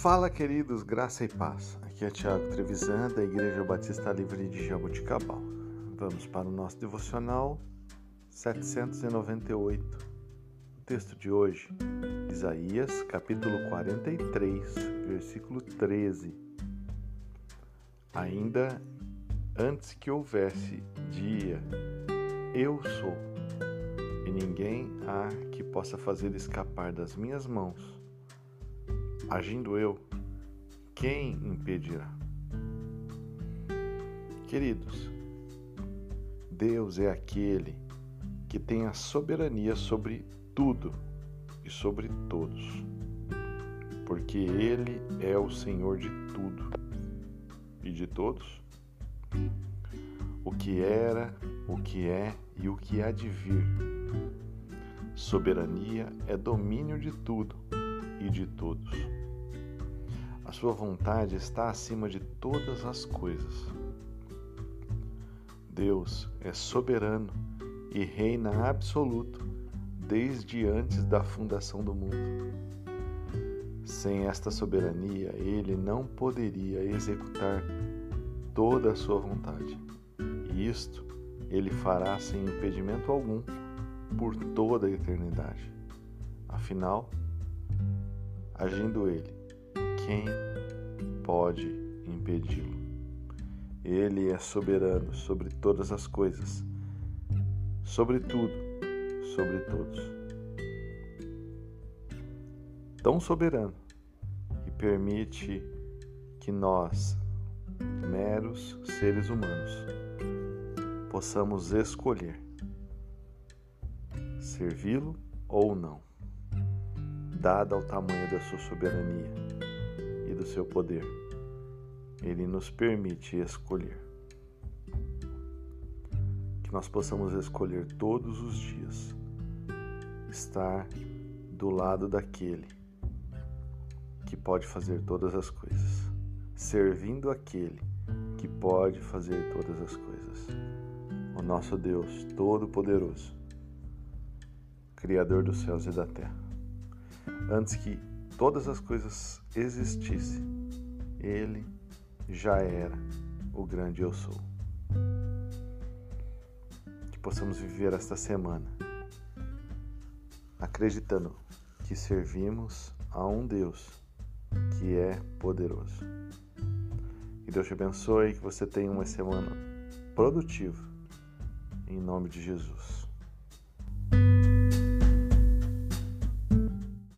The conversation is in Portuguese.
Fala, queridos, graça e paz. Aqui é Tiago Trevisan, da Igreja Batista Livre de Jaboticabal. Vamos para o nosso devocional 798. O texto de hoje, Isaías, capítulo 43, versículo 13. Ainda antes que houvesse dia, eu sou, e ninguém há que possa fazer escapar das minhas mãos Agindo eu, quem impedirá? Queridos, Deus é aquele que tem a soberania sobre tudo e sobre todos, porque Ele é o Senhor de tudo e de todos. O que era, o que é e o que há de vir. Soberania é domínio de tudo e de todos. A sua vontade está acima de todas as coisas. Deus é soberano e reina absoluto desde antes da fundação do mundo. Sem esta soberania, ele não poderia executar toda a sua vontade. E isto ele fará sem impedimento algum por toda a eternidade. Afinal, agindo ele, quem pode impedi-lo? Ele é soberano sobre todas as coisas, sobre tudo, sobre todos. Tão soberano que permite que nós, meros seres humanos, possamos escolher servi-lo ou não, dada ao tamanho da sua soberania do seu poder. Ele nos permite escolher. Que nós possamos escolher todos os dias estar do lado daquele que pode fazer todas as coisas, servindo aquele que pode fazer todas as coisas. O nosso Deus Todo-Poderoso, Criador dos céus e da terra. Antes que todas as coisas existissem, ele já era o grande eu sou. Que possamos viver esta semana acreditando que servimos a um Deus que é poderoso. Que Deus te abençoe e que você tenha uma semana produtiva. Em nome de Jesus.